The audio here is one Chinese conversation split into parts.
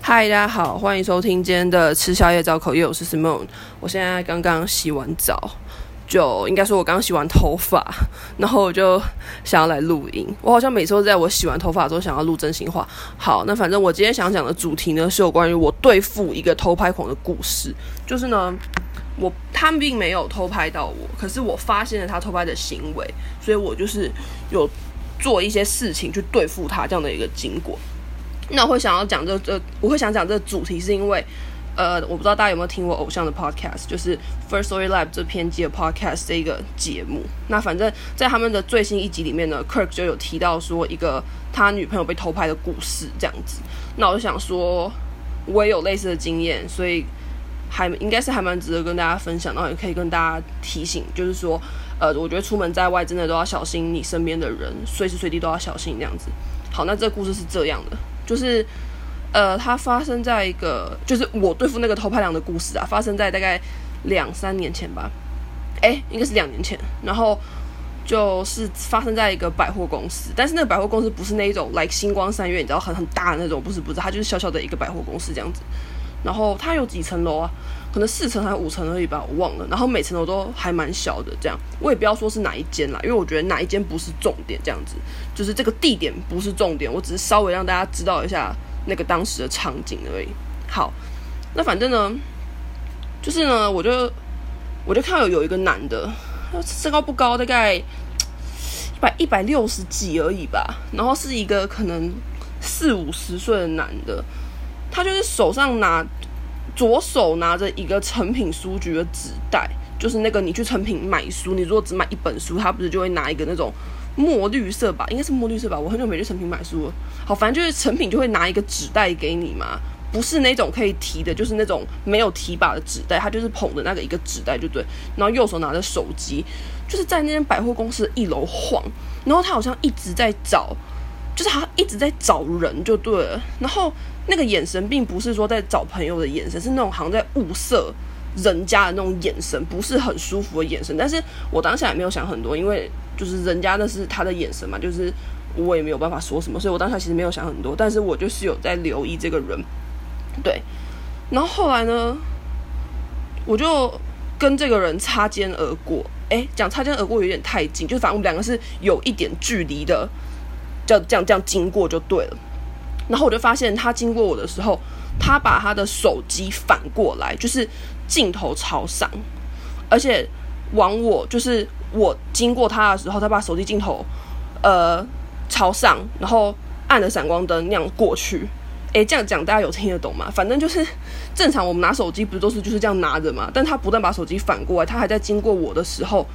嗨，大家好，欢迎收听今天的吃宵夜找口业，我是 Simon。我现在刚刚洗完澡，就应该说我刚洗完头发，然后我就想要来录音。我好像每次都在我洗完头发的时候想要录真心话。好，那反正我今天想讲的主题呢，是有关于我对付一个偷拍狂的故事。就是呢，我他并没有偷拍到我，可是我发现了他偷拍的行为，所以我就是有做一些事情去对付他这样的一个经过。那我会想要讲这这，我会想讲这个主题，是因为，呃，我不知道大家有没有听我偶像的 podcast，就是 First Story Lab 这篇集的 podcast 这一个节目。那反正在他们的最新一集里面呢，Kirk 就有提到说一个他女朋友被偷拍的故事这样子。那我就想说，我也有类似的经验，所以还应该是还蛮值得跟大家分享，然后也可以跟大家提醒，就是说，呃，我觉得出门在外真的都要小心你身边的人，随时随地都要小心这样子。好，那这个故事是这样的。就是，呃，它发生在一个，就是我对付那个偷拍狼的故事啊，发生在大概两三年前吧，哎，应该是两年前。然后就是发生在一个百货公司，但是那个百货公司不是那一种，like 星光三月，你知道很很大的那种，不是不是，它就是小小的一个百货公司这样子。然后它有几层楼啊？可能四层还是五层而已吧，我忘了。然后每层楼都还蛮小的，这样我也不要说是哪一间啦，因为我觉得哪一间不是重点，这样子就是这个地点不是重点，我只是稍微让大家知道一下那个当时的场景而已。好，那反正呢，就是呢，我就我就看到有一个男的，身高不高，大概一百一百六十几而已吧，然后是一个可能四五十岁的男的，他就是手上拿。左手拿着一个成品书局的纸袋，就是那个你去成品买书，你如果只买一本书，他不是就会拿一个那种墨绿色吧？应该是墨绿色吧？我很久没去成品买书了。好，反正就是成品就会拿一个纸袋给你嘛，不是那种可以提的，就是那种没有提把的纸袋，他就是捧着那个一个纸袋就对。然后右手拿着手机，就是在那间百货公司的一楼晃，然后他好像一直在找。就是他一直在找人就对了，然后那个眼神并不是说在找朋友的眼神，是那种好像在物色人家的那种眼神，不是很舒服的眼神。但是我当下也没有想很多，因为就是人家那是他的眼神嘛，就是我也没有办法说什么，所以我当下其实没有想很多。但是我就是有在留意这个人，对。然后后来呢，我就跟这个人擦肩而过。诶，讲擦肩而过有点太近，就反正我们两个是有一点距离的。就这样这样经过就对了，然后我就发现他经过我的时候，他把他的手机反过来，就是镜头朝上，而且往我就是我经过他的时候，他把手机镜头呃朝上，然后按着闪光灯那样过去。诶，这样讲大家有听得懂吗？反正就是正常我们拿手机不都是就是这样拿着嘛，但他不但把手机反过来，他还在经过我的时候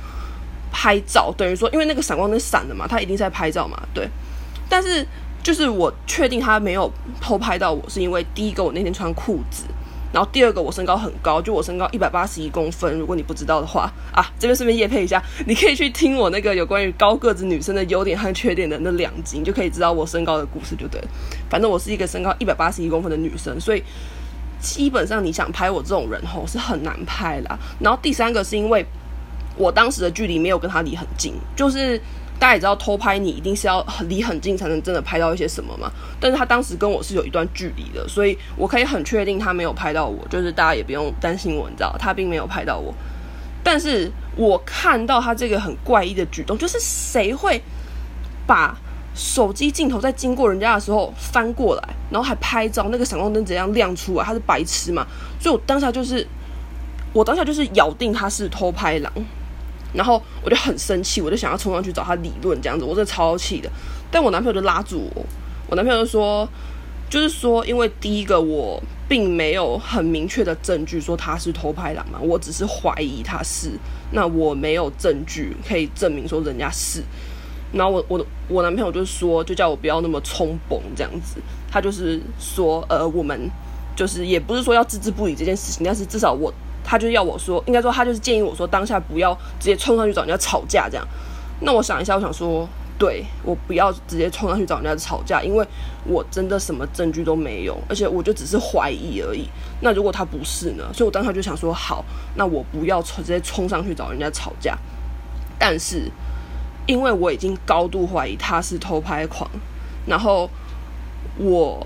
拍照，等于说因为那个闪光灯闪了嘛，他一定在拍照嘛，对。但是，就是我确定他没有偷拍到我，是因为第一个我那天穿裤子，然后第二个我身高很高，就我身高一百八十一公分。如果你不知道的话啊，这边顺便业配一下，你可以去听我那个有关于高个子女生的优点和缺点的那两集，你就可以知道我身高的故事，就对了。反正我是一个身高一百八十一公分的女生，所以基本上你想拍我这种人吼是很难拍啦。然后第三个是因为我当时的距离没有跟他离很近，就是。大家也知道偷拍你一定是要离很近才能真的拍到一些什么嘛，但是他当时跟我是有一段距离的，所以我可以很确定他没有拍到我，就是大家也不用担心我，你知道，他并没有拍到我。但是我看到他这个很怪异的举动，就是谁会把手机镜头在经过人家的时候翻过来，然后还拍照，那个闪光灯怎样亮出来？他是白痴嘛？所以我当下就是，我当下就是咬定他是偷拍狼。然后我就很生气，我就想要冲上去找他理论，这样子，我真的超气的。但我男朋友就拉住我，我男朋友就说，就是说，因为第一个我并没有很明确的证据说他是偷拍狼嘛，我只是怀疑他是，那我没有证据可以证明说人家是。然后我我我男朋友就说，就叫我不要那么冲崩这样子，他就是说，呃，我们就是也不是说要置之不理这件事情，但是至少我。他就要我说，应该说他就是建议我说，当下不要直接冲上去找人家吵架这样。那我想一下，我想说，对，我不要直接冲上去找人家吵架，因为我真的什么证据都没有，而且我就只是怀疑而已。那如果他不是呢？所以我当下就想说，好，那我不要直接冲上去找人家吵架。但是因为我已经高度怀疑他是偷拍狂，然后我。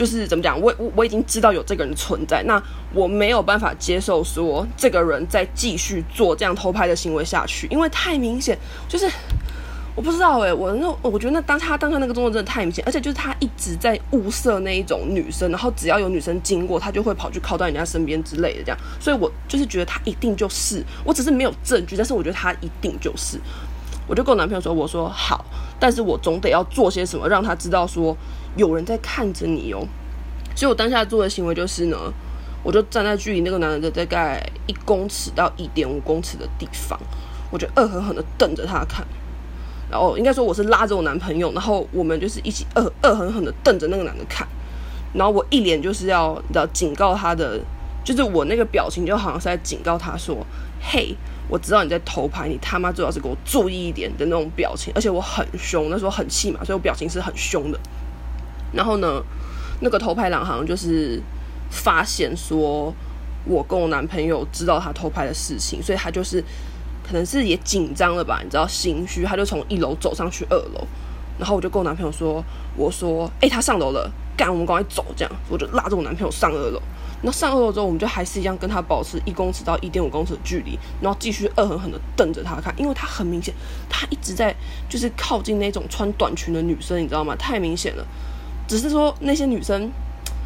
就是怎么讲，我我我已经知道有这个人存在，那我没有办法接受说这个人再继续做这样偷拍的行为下去，因为太明显，就是我不知道诶、我那我觉得那当他当下那个动作真的太明显，而且就是他一直在物色那一种女生，然后只要有女生经过，他就会跑去靠到人家身边之类的这样，所以我就是觉得他一定就是，我只是没有证据，但是我觉得他一定就是，我就跟我男朋友说，我说好，但是我总得要做些什么让他知道说。有人在看着你哦，所以我当下做的行为就是呢，我就站在距离那个男人的大概一公尺到一点五公尺的地方，我就恶狠狠的瞪着他看，然后应该说我是拉着我男朋友，然后我们就是一起恶恶狠狠的瞪着那个男的看，然后我一脸就是要要警告他的，就是我那个表情就好像是在警告他说，嘿。我知道你在偷拍，你他妈最好是给我注意一点的那种表情，而且我很凶，那时候很气嘛，所以我表情是很凶的。然后呢，那个偷拍郎好像就是发现说，我跟我男朋友知道他偷拍的事情，所以他就是可能是也紧张了吧，你知道心虚，他就从一楼走上去二楼，然后我就跟我男朋友说，我说，哎、他上楼了，干，我们赶快走，这样，我就拉着我男朋友上二楼。那上二楼之后，我们就还是一样跟他保持一公尺到一点五公尺的距离，然后继续恶狠狠的瞪着他看，因为他很明显，他一直在就是靠近那种穿短裙的女生，你知道吗？太明显了。只是说那些女生，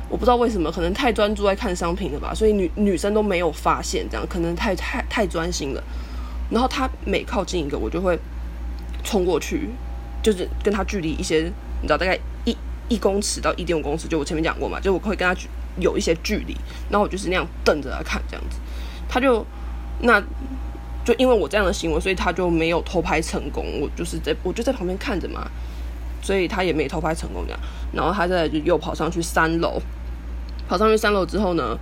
我不知道为什么，可能太专注在看商品了吧，所以女女生都没有发现，这样可能太太太专心了。然后他每靠近一个，我就会冲过去，就是跟他距离一些，你知道大概一一公尺到一点五公尺，就我前面讲过嘛，就我会跟他有一些距离，然后我就是那样瞪着他看，这样子，他就那就因为我这样的行为，所以他就没有偷拍成功。我就是在我就在旁边看着嘛。所以他也没偷拍成功这样，然后他再就又跑上去三楼，跑上去三楼之后呢，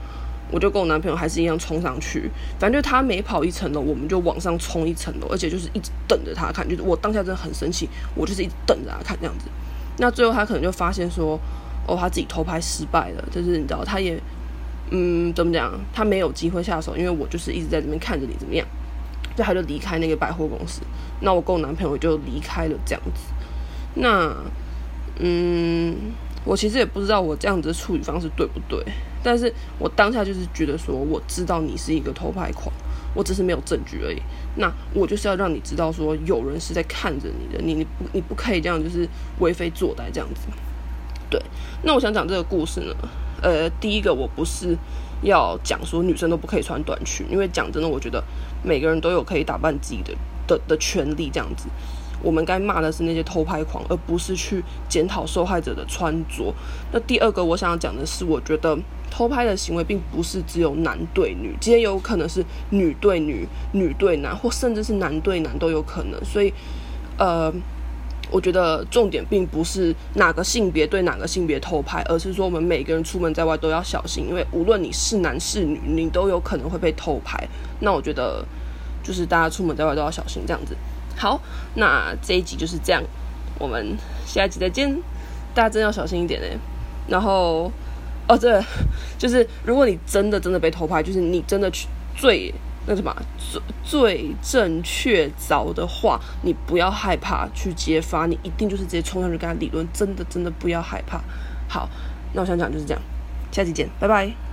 我就跟我男朋友还是一样冲上去，反正就他每跑一层楼，我们就往上冲一层楼，而且就是一直等着他看，就是我当下真的很生气，我就是一直等着他看这样子。那最后他可能就发现说，哦，他自己偷拍失败了，就是你知道，他也嗯怎么讲，他没有机会下手，因为我就是一直在这边看着你怎么样，所以他就离开那个百货公司，那我跟我男朋友就离开了这样子。那，嗯，我其实也不知道我这样子的处理方式对不对，但是我当下就是觉得说，我知道你是一个偷拍狂，我只是没有证据而已。那我就是要让你知道说，有人是在看着你的，你你不你不可以这样就是为非作歹这样子。对，那我想讲这个故事呢，呃，第一个我不是要讲说女生都不可以穿短裙，因为讲真的，我觉得每个人都有可以打扮自己的的的权利这样子。我们该骂的是那些偷拍狂，而不是去检讨受害者的穿着。那第二个，我想要讲的是，我觉得偷拍的行为并不是只有男对女，今天有可能是女对女、女对男，或甚至是男对男都有可能。所以，呃，我觉得重点并不是哪个性别对哪个性别偷拍，而是说我们每个人出门在外都要小心，因为无论你是男是女，你都有可能会被偷拍。那我觉得，就是大家出门在外都要小心这样子。好，那这一集就是这样，我们下一集再见。大家真的要小心一点哎。然后，哦，对，就是如果你真的真的被偷拍，就是你真的去最那什么最最正确凿的话，你不要害怕去揭发，你一定就是直接冲上去跟他理论，真的真的不要害怕。好，那我想讲就是这样，下期见，拜拜。